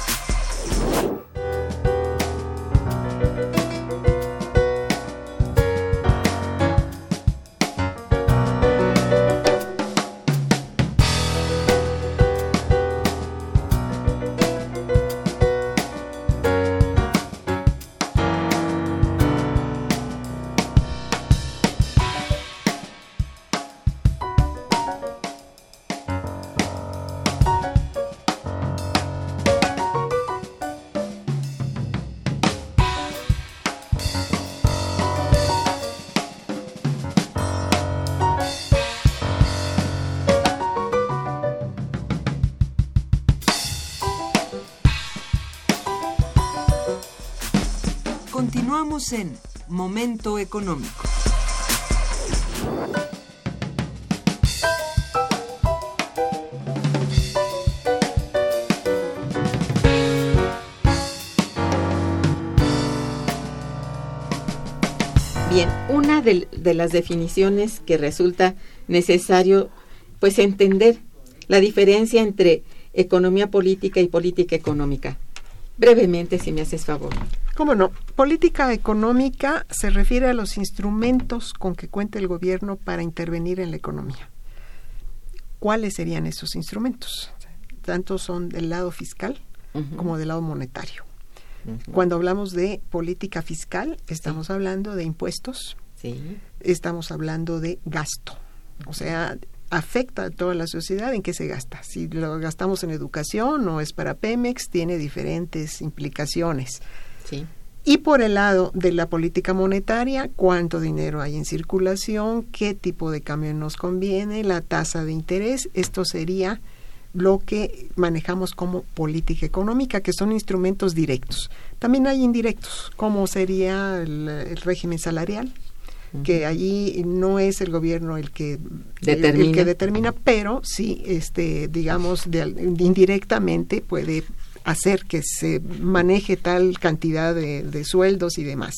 [SPEAKER 5] En Momento Económico.
[SPEAKER 1] Bien, una de, de, las definiciones que resulta necesario pues entender la diferencia entre economía política y política económica. Brevemente, si me haces favor.
[SPEAKER 2] ¿Cómo no? Política económica se refiere a los instrumentos con que cuenta el gobierno para intervenir en la economía. ¿Cuáles serían esos instrumentos? Tanto son del lado fiscal como del lado monetario. Cuando hablamos de política fiscal, estamos hablando de impuestos, estamos hablando de gasto. O sea, afecta a toda la sociedad en qué se gasta. Si lo gastamos en educación o es para Pemex, tiene diferentes implicaciones. Y por el lado de la política monetaria, cuánto dinero hay en circulación, qué tipo de cambio nos conviene, la tasa de interés, esto sería lo que manejamos como política económica, que son instrumentos directos. También hay indirectos, como sería el régimen salarial, que allí no es el gobierno el que determina, el, que determina. pero sí, este, digamos, indirectamente puede hacer que se maneje tal cantidad de, de sueldos y demás.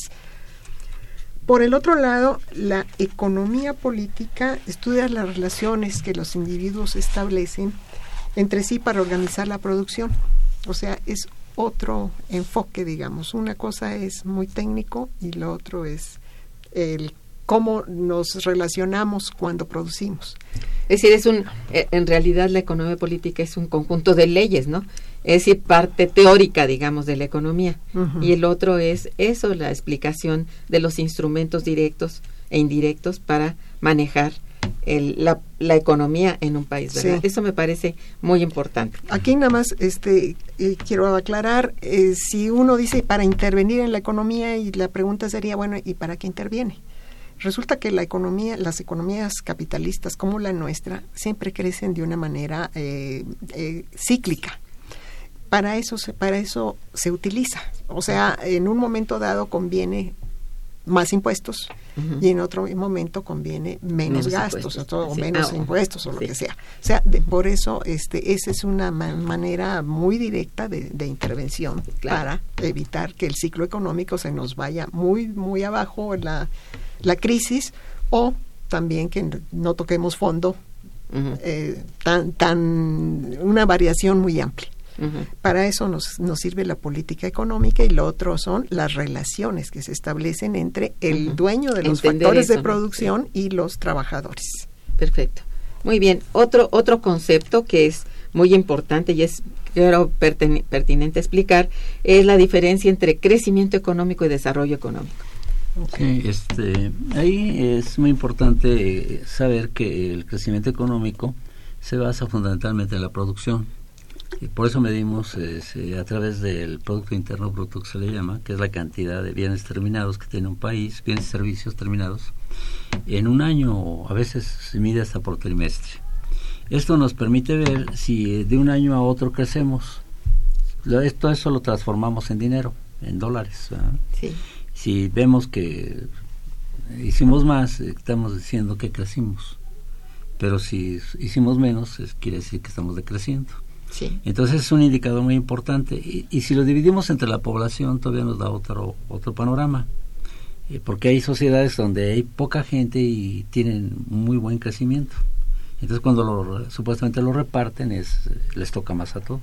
[SPEAKER 2] Por el otro lado, la economía política estudia las relaciones que los individuos establecen entre sí para organizar la producción. O sea, es otro enfoque, digamos. Una cosa es muy técnico y lo otro es el cómo nos relacionamos cuando producimos.
[SPEAKER 1] Es decir, es un, eh, en realidad la economía política es un conjunto de leyes, ¿no? Es decir, parte teórica, digamos, de la economía. Y el otro es eso, la explicación de los instrumentos directos e indirectos para manejar la, la, economía en un país. Eso me parece muy importante.
[SPEAKER 2] Aquí nada más este, eh, quiero aclarar, eh, si uno dice para intervenir en la economía y la pregunta sería, bueno, ¿y para qué interviene? Resulta que la economía, las economías capitalistas como la nuestra siempre crecen de una manera eh, cíclica. Para eso, se, para eso se utiliza. O sea, en un momento dado conviene más impuestos y en otro momento conviene menos, gastos o, menos ah, impuestos o lo que sea. O sea, por eso este, esa es una manera muy directa de, intervención para evitar que el ciclo económico se nos vaya muy, muy abajo la, la crisis o también que no toquemos fondo eh, tan, tan, una variación muy amplia. Para eso nos, nos sirve la política económica y lo otro son las relaciones que se establecen entre el dueño de los factores de producción y los trabajadores.
[SPEAKER 1] Perfecto. Muy bien. Otro, otro concepto que es muy importante y es creo pertinente explicar es la diferencia entre crecimiento económico y desarrollo económico.
[SPEAKER 3] Sí, este, ahí es muy importante saber que el crecimiento económico se basa fundamentalmente en la producción y por eso medimos eh, a través del Producto Interno Bruto que se le llama, que es la cantidad de bienes terminados que tiene un país, bienes y servicios terminados, en un año a veces se mide hasta por trimestre. Esto nos permite ver si de un año a otro crecemos. Esto eso lo transformamos en dinero, en dólares. Si vemos que hicimos más, estamos diciendo que crecimos. Pero si hicimos menos, quiere decir que estamos decreciendo. Entonces es un indicador muy importante. Y, si lo dividimos entre la población, todavía nos da otro, otro panorama. Eh, porque hay sociedades donde hay poca gente y tienen muy buen crecimiento. Entonces cuando lo, supuestamente lo reparten, es, les toca más a todos.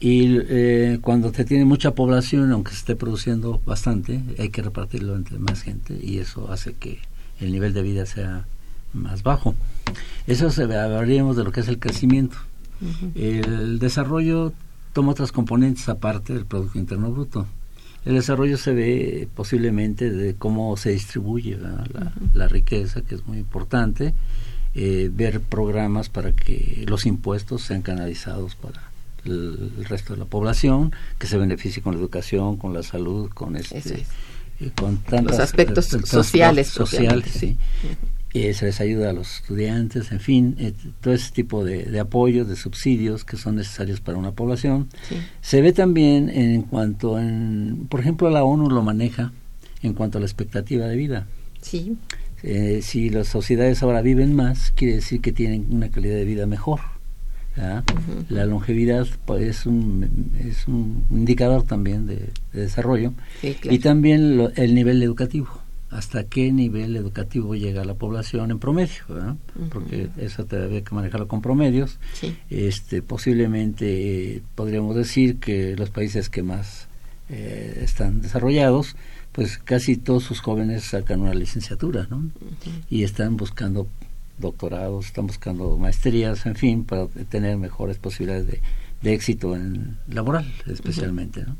[SPEAKER 3] Y eh, cuando te tiene mucha población, aunque se esté produciendo bastante, hay que repartirlo entre más gente y eso hace que el nivel de vida sea más bajo. Eso se hablaríamos de lo que es el crecimiento. El desarrollo toma otras componentes aparte del Producto Interno Bruto. El desarrollo se ve posiblemente de cómo se distribuye la, riqueza, que es muy importante, eh, ver programas para que los impuestos sean canalizados para el, resto de la población, que se beneficie con la educación, con la salud, con este,
[SPEAKER 1] eh, con los aspectos sociales,
[SPEAKER 3] sociales, sí. Eh, se les ayuda a los estudiantes, en fin, eh, todo ese tipo de, apoyos, de subsidios que son necesarios para una población. Se ve también en cuanto, en, por ejemplo, la ONU lo maneja en cuanto a la expectativa de vida.
[SPEAKER 1] Sí.
[SPEAKER 3] Eh, si las sociedades ahora viven más, quiere decir que tienen una calidad de vida mejor. La longevidad pues, es, un, es un indicador también de, desarrollo y también el nivel educativo hasta qué nivel educativo llega la población en promedio, porque eso tendría que manejarlo con promedios. Este, posiblemente eh, podríamos decir que los países que más eh, están desarrollados, pues casi todos sus jóvenes sacan una licenciatura, ¿no? Y están buscando doctorados, están buscando maestrías, en fin, para tener mejores posibilidades de, de éxito en laboral, especialmente, ¿no?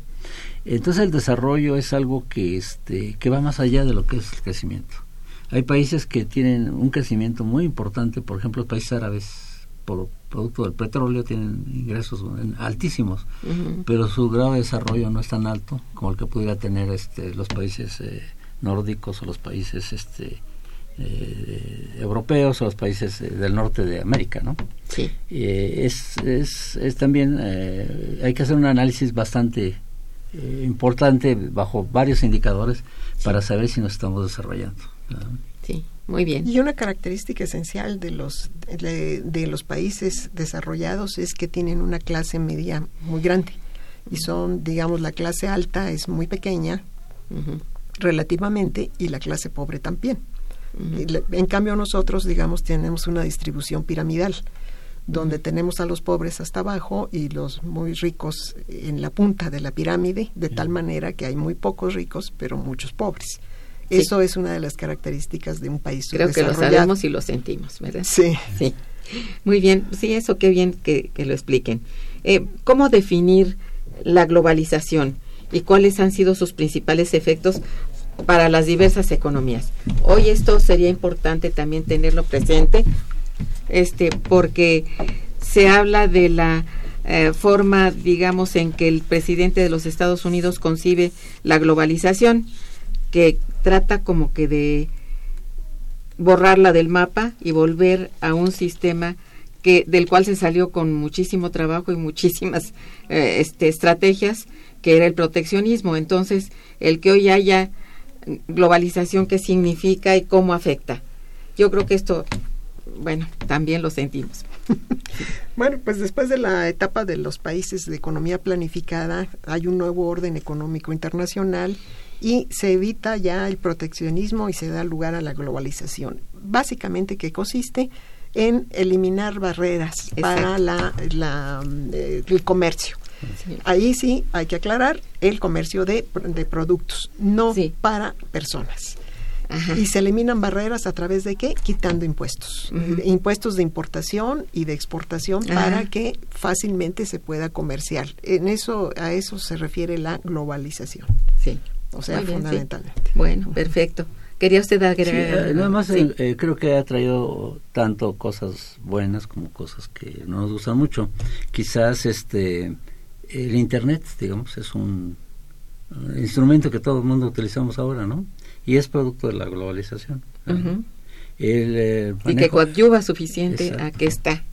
[SPEAKER 3] Entonces el desarrollo es algo que, este, que va más allá de lo que es el crecimiento. Hay países que tienen un crecimiento muy importante, por ejemplo, los países árabes, por producto del petróleo, tienen ingresos altísimos, pero su grado de desarrollo no es tan alto como el que pudiera tener este, los países eh, nórdicos o los países este, eh, europeos o los países eh, del norte de América, ¿no?
[SPEAKER 1] Sí.
[SPEAKER 3] es, es, es, también, hay que hacer un análisis bastante eh, importante bajo varios indicadores para saber si nos estamos desarrollando.
[SPEAKER 1] Sí, muy bien.
[SPEAKER 2] Y una característica esencial de los de, los países desarrollados es que tienen una clase media muy grande y son, digamos, la clase alta es muy pequeña relativamente y la clase pobre también. En cambio nosotros, digamos, tenemos una distribución piramidal donde tenemos a los pobres hasta abajo y los muy ricos en la punta de la pirámide, de tal manera que hay muy pocos ricos, pero muchos pobres. Eso es una de las características de un país
[SPEAKER 1] Creo que lo sabemos y lo sentimos, ¿verdad?
[SPEAKER 2] Sí.
[SPEAKER 1] Sí. Muy bien, sí, eso qué bien que, lo expliquen. Eh, ¿Cómo definir la globalización y cuáles han sido sus principales efectos para las diversas economías? Hoy esto sería importante también tenerlo presente, este, porque se habla de la eh, forma, digamos, en que el presidente de los Estados Unidos concibe la globalización, que trata como que de borrarla del mapa y volver a un sistema que del cual se salió con muchísimo trabajo y muchísimas eh, este, estrategias que era el proteccionismo. Entonces el que hoy haya globalización qué significa y cómo afecta yo creo que esto bueno también lo sentimos (laughs)
[SPEAKER 2] bueno pues después de la etapa de los países de economía planificada hay un nuevo orden económico internacional y se evita ya el proteccionismo y se da lugar a la globalización. Básicamente, ¿qué consiste? En eliminar barreras para la, eh, el comercio. Ahí sí hay que aclarar el comercio de, de productos, no para personas. Y se eliminan barreras a través de qué? Quitando impuestos. Impuestos de importación y de exportación para que fácilmente se pueda comerciar. En eso, a eso se refiere la globalización.
[SPEAKER 1] Sí.
[SPEAKER 2] O sea, fundamentalmente.
[SPEAKER 1] Bueno, perfecto. ¿Quería usted agregar?
[SPEAKER 3] Sí, eh, nada más eh, eh, creo que ha traído tanto cosas buenas como cosas que no nos gustan mucho. Quizás este el Internet, digamos, es un, instrumento que todo el mundo utilizamos ahora, ¿no? Y es producto de la globalización.
[SPEAKER 1] y que coadyuva suficiente a que está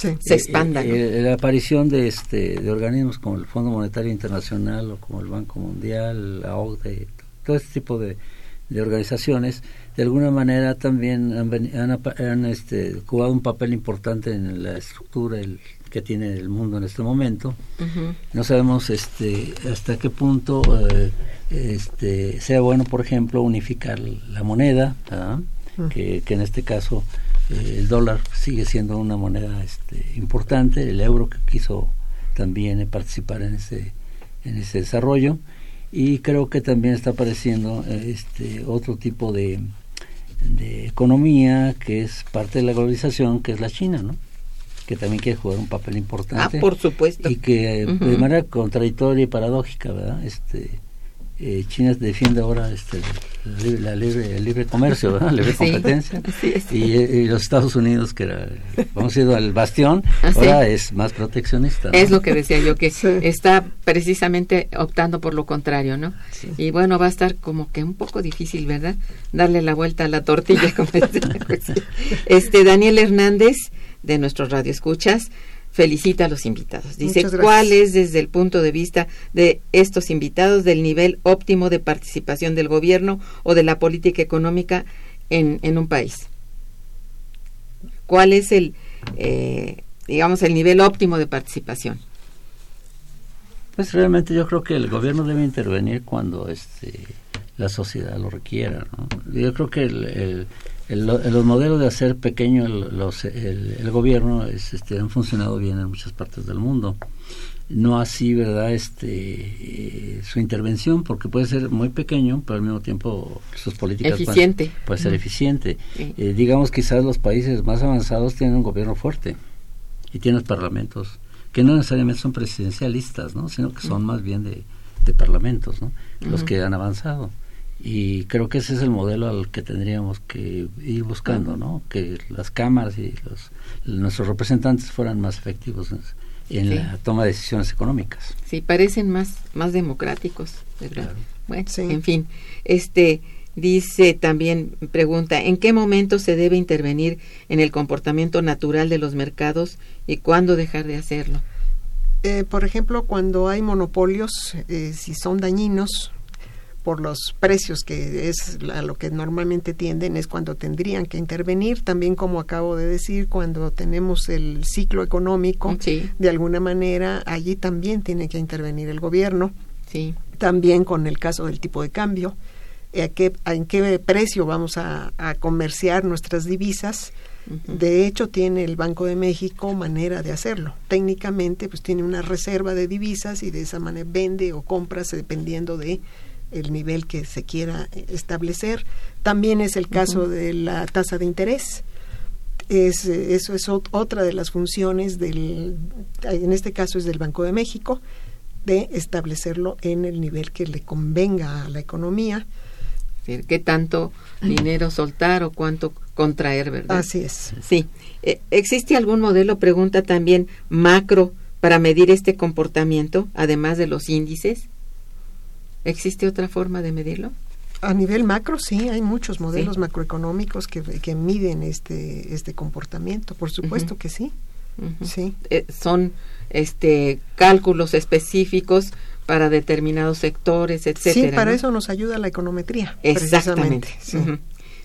[SPEAKER 1] se expanda.
[SPEAKER 3] la aparición de este de organismos como el Fondo Monetario Internacional o como el Banco Mundial, la OCDE, todo este tipo de, organizaciones, de alguna manera también han, han, este, jugado un papel importante en la estructura que tiene el mundo en este momento. No sabemos este, hasta qué punto eh, este, sea bueno, por ejemplo, unificar la moneda, que, que en este caso el dólar sigue siendo una moneda este, importante, el euro que quiso también participar en ese, en ese desarrollo y creo que también está apareciendo este, otro tipo de, de economía que es parte de la globalización, que es la China, ¿no? Que también quiere jugar un papel importante.
[SPEAKER 1] Ah, por supuesto.
[SPEAKER 3] Y que de manera contradictoria y paradójica, ¿verdad? Este, eh, China defiende ahora este, la libre, el libre comercio, la libre (laughs) competencia, y, los Estados Unidos, que era, vamos a ir al bastión, ah, ahora es más proteccionista.
[SPEAKER 1] Es lo que decía yo, que (laughs) está precisamente optando por lo contrario, ¿no? Y bueno, va a estar como que un poco difícil, ¿verdad? Darle la vuelta a la tortilla, como (laughs) este Daniel Hernández, de nuestros radioescuchas, felicita a los invitados. Dice, ¿cuál es desde el punto de vista de estos invitados del nivel óptimo de participación del gobierno o de la política económica en, en un país? ¿Cuál es el, eh, digamos, el nivel óptimo de participación?
[SPEAKER 3] Pues realmente yo creo que el gobierno debe intervenir cuando este, la sociedad lo requiera. Yo creo que el los modelos de hacer pequeño el, gobierno este, han funcionado bien en muchas partes del mundo. No así, ¿verdad? Este, eh, su intervención, porque puede ser muy pequeño, pero al mismo tiempo sus políticas
[SPEAKER 1] eficiente.
[SPEAKER 3] puede ser eficiente. Eh, digamos, quizás los países más avanzados tienen un gobierno fuerte y tienen parlamentos que no necesariamente son presidencialistas, ¿no? Sino que son más bien de, parlamentos, ¿no? Los que han avanzado y creo que ese es el modelo al que tendríamos que ir buscando, ¿no? Que las cámaras y los, nuestros representantes fueran más efectivos en, la toma de decisiones económicas.
[SPEAKER 1] Sí, parecen más más democráticos, ¿verdad? Bueno, en fin, este dice también pregunta, ¿en qué momento se debe intervenir en el comportamiento natural de los mercados y cuándo dejar de hacerlo?
[SPEAKER 2] Eh, por ejemplo, cuando hay monopolios, eh, si son dañinos, por los precios que es a lo que normalmente tienden es cuando tendrían que intervenir. También como acabo de decir cuando tenemos el ciclo económico de alguna manera allí también tiene que intervenir el gobierno.
[SPEAKER 1] Sí.
[SPEAKER 2] también con el caso del tipo de cambio eh, qué, en qué precio vamos a, comerciar nuestras divisas. De hecho, tiene el Banco de México manera de hacerlo. Técnicamente, pues tiene una reserva de divisas y de esa manera vende o compra dependiendo de el nivel que se quiera establecer. También es el caso de la tasa de interés. Es, eso es otra de las funciones del, en este caso es del Banco de México, de establecerlo en el nivel que le convenga a la economía.
[SPEAKER 1] ¿Qué tanto dinero soltar o cuánto contraer, verdad?
[SPEAKER 2] Así es.
[SPEAKER 1] Sí. Eh, ¿Existe algún modelo, pregunta también, macro para medir este comportamiento, además de los índices? ¿Existe otra forma de medirlo?
[SPEAKER 2] A nivel macro, sí, hay muchos modelos macroeconómicos que, que, miden este, este comportamiento, por supuesto que sí. sí.
[SPEAKER 1] Eh, son este, cálculos específicos para determinados sectores, etcétera.
[SPEAKER 2] Sí, para eso nos ayuda la econometría.
[SPEAKER 1] Exactamente.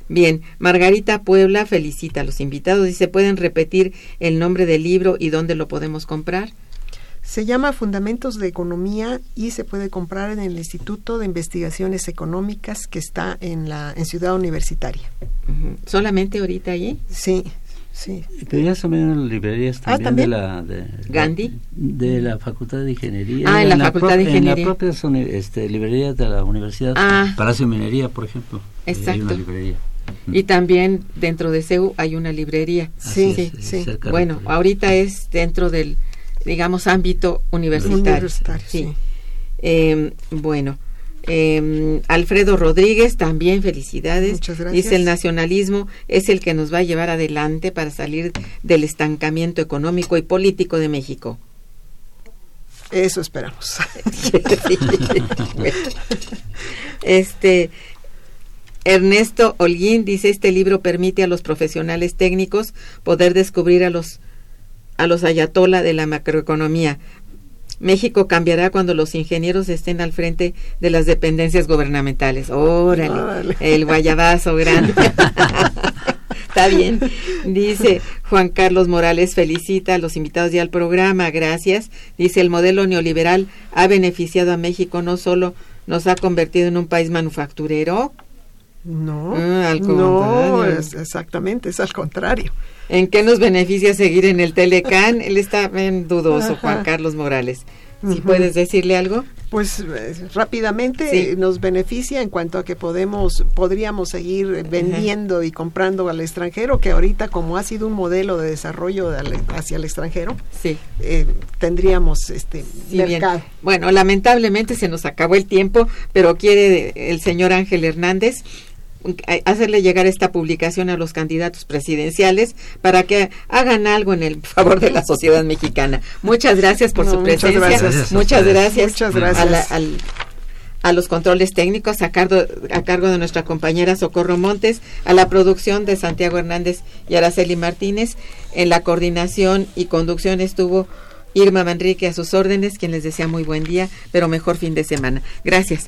[SPEAKER 1] Bien, Margarita Puebla felicita a los invitados y se pueden repetir el nombre del libro y dónde lo podemos comprar.
[SPEAKER 2] Se llama Fundamentos de Economía y se puede comprar en el Instituto de Investigaciones Económicas que está en la en Ciudad Universitaria.
[SPEAKER 1] ¿Solamente ahorita allí?
[SPEAKER 2] Sí. Sí.
[SPEAKER 3] Pero ya son en librerías ah, también, de la de,
[SPEAKER 1] Gandhi
[SPEAKER 3] de la Facultad de Ingeniería.
[SPEAKER 1] Ah, en, la, Facultad de Ingeniería.
[SPEAKER 3] En las propias este, librerías de la Universidad.
[SPEAKER 1] Ah.
[SPEAKER 3] Palacio de Minería, por ejemplo.
[SPEAKER 1] Exacto.
[SPEAKER 3] Hay una librería.
[SPEAKER 1] Y también dentro de CEU hay una librería.
[SPEAKER 2] Sí, sí. sí.
[SPEAKER 1] Bueno, ahorita es dentro del digamos, ámbito universitario.
[SPEAKER 2] sí.
[SPEAKER 1] Em, bueno, eh, Alfredo Rodríguez, también felicidades.
[SPEAKER 2] Muchas gracias.
[SPEAKER 1] Dice, el nacionalismo es el que nos va a llevar adelante para salir del estancamiento económico y político de México.
[SPEAKER 2] Eso esperamos. (laughs)
[SPEAKER 1] este Ernesto Holguín dice, este libro permite a los profesionales técnicos poder descubrir a los a los ayatola de la macroeconomía. México cambiará cuando los ingenieros estén al frente de las dependencias gubernamentales. Órale, el guayabazo grande. (laughs) Está bien. Dice Juan Carlos Morales, felicita a los invitados y al programa, gracias. Dice, el modelo neoliberal ha beneficiado a México, no solo nos ha convertido en un país manufacturero.
[SPEAKER 2] No,
[SPEAKER 1] ah, al
[SPEAKER 2] no, es, exactamente, es al contrario.
[SPEAKER 1] ¿En qué nos beneficia seguir en el Telecán? (laughs) Él está bien dudoso, Juan Carlos Morales. Si puedes decirle algo.
[SPEAKER 2] Pues eh, rápidamente nos beneficia en cuanto a que podemos, podríamos seguir vendiendo y comprando al extranjero, que ahorita como ha sido un modelo de desarrollo hacia el extranjero,
[SPEAKER 1] sí.
[SPEAKER 2] Eh, tendríamos este mercado.
[SPEAKER 1] Bueno, lamentablemente se nos acabó el tiempo, pero quiere el señor Ángel Hernández hacerle llegar esta publicación a los candidatos presidenciales para que hagan algo en el favor de la sociedad mexicana. Muchas gracias por su presencia. Muchas gracias.
[SPEAKER 2] Muchas gracias.
[SPEAKER 1] A, los controles técnicos a cargo, a cargo de nuestra compañera Socorro Montes, a la producción de Santiago Hernández y Araceli Martínez. En la coordinación y conducción estuvo Irma Manrique a sus órdenes, quien les desea muy buen día, pero mejor fin de semana. Gracias.